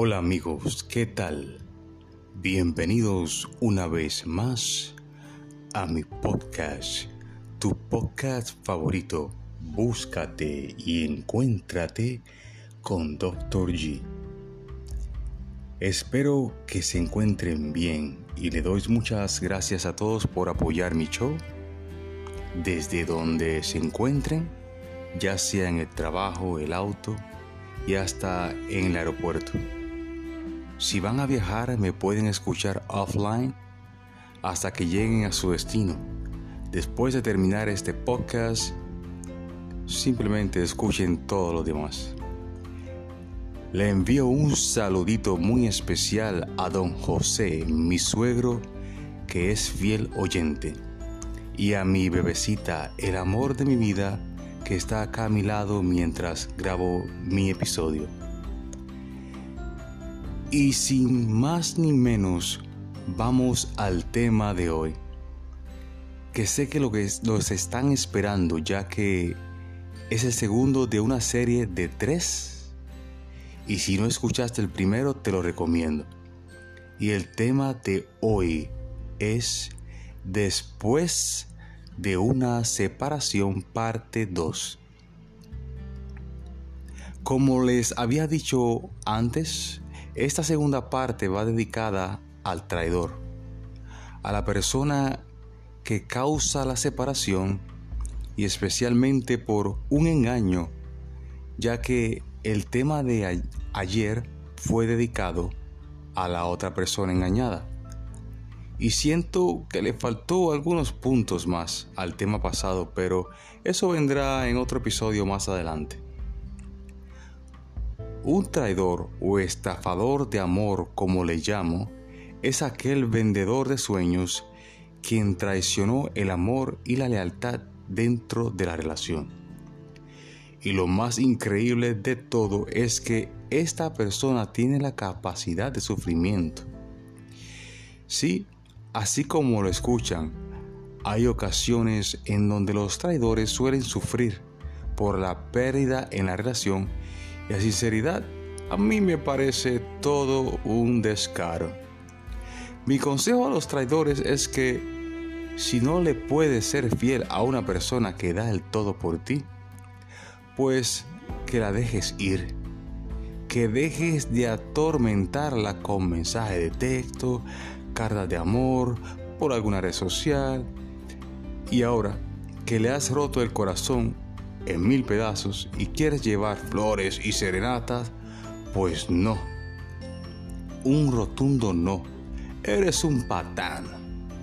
Hola amigos, ¿qué tal? Bienvenidos una vez más a mi podcast, tu podcast favorito. Búscate y encuéntrate con Dr. G. Espero que se encuentren bien y le doy muchas gracias a todos por apoyar mi show desde donde se encuentren, ya sea en el trabajo, el auto y hasta en el aeropuerto. Si van a viajar me pueden escuchar offline hasta que lleguen a su destino. Después de terminar este podcast, simplemente escuchen todo lo demás. Le envío un saludito muy especial a don José, mi suegro, que es fiel oyente, y a mi bebecita, el amor de mi vida, que está acá a mi lado mientras grabo mi episodio. Y sin más ni menos, vamos al tema de hoy. Que sé que lo que los están esperando, ya que es el segundo de una serie de tres. Y si no escuchaste el primero, te lo recomiendo. Y el tema de hoy es Después de una separación parte 2. Como les había dicho antes, esta segunda parte va dedicada al traidor, a la persona que causa la separación y especialmente por un engaño, ya que el tema de ayer fue dedicado a la otra persona engañada. Y siento que le faltó algunos puntos más al tema pasado, pero eso vendrá en otro episodio más adelante. Un traidor o estafador de amor, como le llamo, es aquel vendedor de sueños quien traicionó el amor y la lealtad dentro de la relación. Y lo más increíble de todo es que esta persona tiene la capacidad de sufrimiento. Sí, así como lo escuchan, hay ocasiones en donde los traidores suelen sufrir por la pérdida en la relación y a sinceridad, a mí me parece todo un descaro. Mi consejo a los traidores es que si no le puedes ser fiel a una persona que da el todo por ti, pues que la dejes ir. Que dejes de atormentarla con mensajes de texto, cartas de amor, por alguna red social. Y ahora que le has roto el corazón en mil pedazos y quieres llevar flores y serenatas, pues no. Un rotundo no. Eres un patán,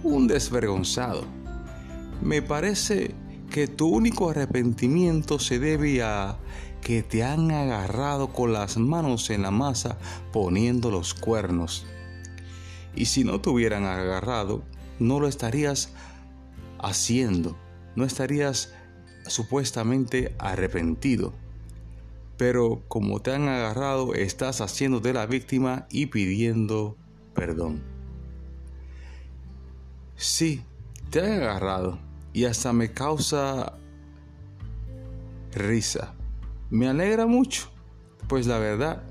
un desvergonzado. Me parece que tu único arrepentimiento se debe a que te han agarrado con las manos en la masa poniendo los cuernos. Y si no te hubieran agarrado, no lo estarías haciendo, no estarías supuestamente arrepentido. Pero como te han agarrado, estás haciendo de la víctima y pidiendo perdón. Sí, te han agarrado y hasta me causa risa. Me alegra mucho, pues la verdad,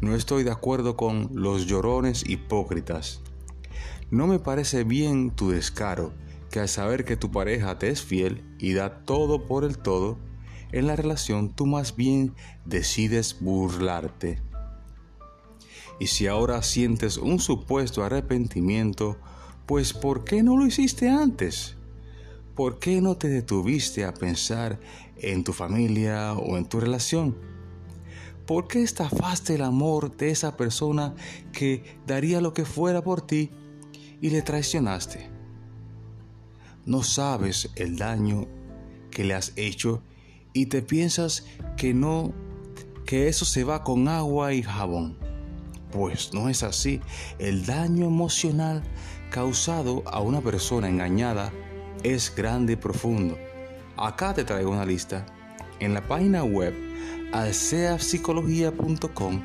no estoy de acuerdo con los llorones hipócritas. No me parece bien tu descaro que al saber que tu pareja te es fiel y da todo por el todo, en la relación tú más bien decides burlarte. Y si ahora sientes un supuesto arrepentimiento, pues ¿por qué no lo hiciste antes? ¿Por qué no te detuviste a pensar en tu familia o en tu relación? ¿Por qué estafaste el amor de esa persona que daría lo que fuera por ti y le traicionaste? No sabes el daño que le has hecho y te piensas que no, que eso se va con agua y jabón. Pues no es así. El daño emocional causado a una persona engañada es grande y profundo. Acá te traigo una lista. En la página web alceapsicología.com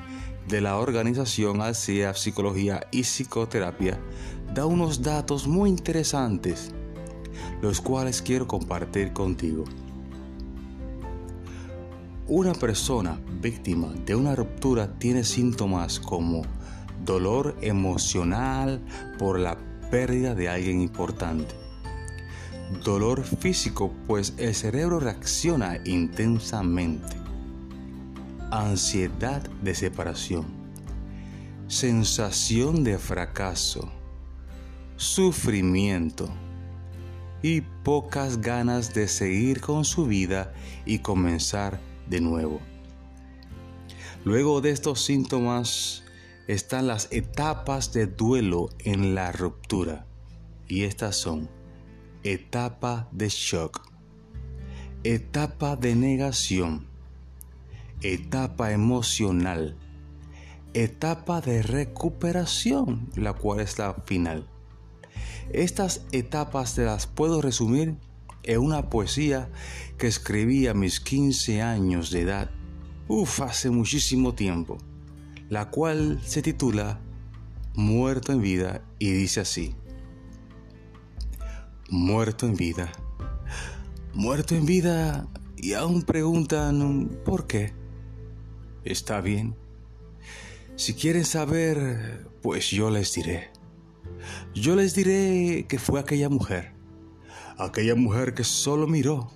de la organización Alcea Psicología y Psicoterapia da unos datos muy interesantes los cuales quiero compartir contigo. Una persona víctima de una ruptura tiene síntomas como dolor emocional por la pérdida de alguien importante, dolor físico pues el cerebro reacciona intensamente, ansiedad de separación, sensación de fracaso, sufrimiento y pocas ganas de seguir con su vida y comenzar de nuevo. Luego de estos síntomas están las etapas de duelo en la ruptura y estas son etapa de shock, etapa de negación, etapa emocional, etapa de recuperación, la cual es la final. Estas etapas te las puedo resumir en una poesía que escribí a mis 15 años de edad, uff, hace muchísimo tiempo, la cual se titula Muerto en vida y dice así, Muerto en vida, muerto en vida y aún preguntan ¿por qué? Está bien. Si quieren saber, pues yo les diré. Yo les diré que fue aquella mujer, aquella mujer que solo miró,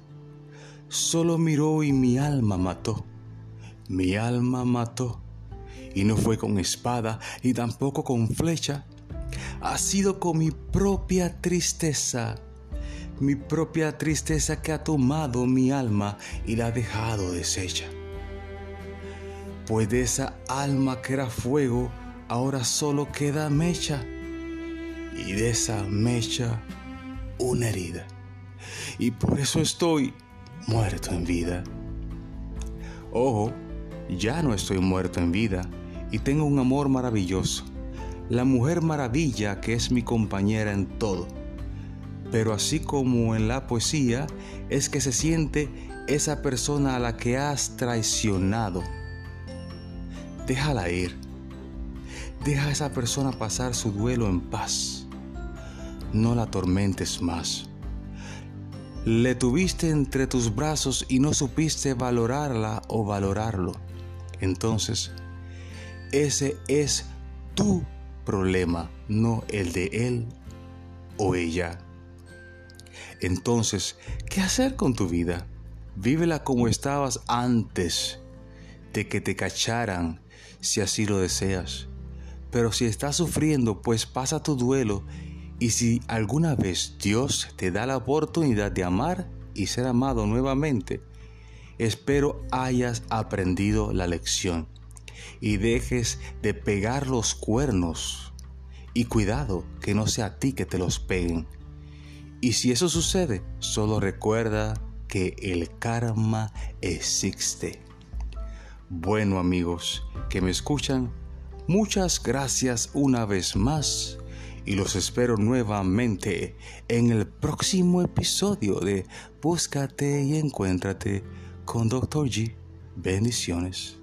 solo miró y mi alma mató, mi alma mató, y no fue con espada y tampoco con flecha, ha sido con mi propia tristeza, mi propia tristeza que ha tomado mi alma y la ha dejado deshecha. Pues de esa alma que era fuego, ahora solo queda mecha y de esa mecha una herida. Y por eso estoy muerto en vida. Ojo, ya no estoy muerto en vida y tengo un amor maravilloso, la mujer maravilla que es mi compañera en todo. Pero así como en la poesía, es que se siente esa persona a la que has traicionado. Déjala ir. Deja a esa persona pasar su duelo en paz no la atormentes más. Le tuviste entre tus brazos y no supiste valorarla o valorarlo. Entonces, ese es tu problema, no el de él o ella. Entonces, ¿qué hacer con tu vida? Vívela como estabas antes de que te cacharan, si así lo deseas. Pero si estás sufriendo, pues pasa tu duelo y si alguna vez Dios te da la oportunidad de amar y ser amado nuevamente, espero hayas aprendido la lección y dejes de pegar los cuernos. Y cuidado que no sea a ti que te los peguen. Y si eso sucede, solo recuerda que el karma existe. Bueno amigos que me escuchan, muchas gracias una vez más y los espero nuevamente en el próximo episodio de Búscate y encuéntrate con Dr. G. Bendiciones.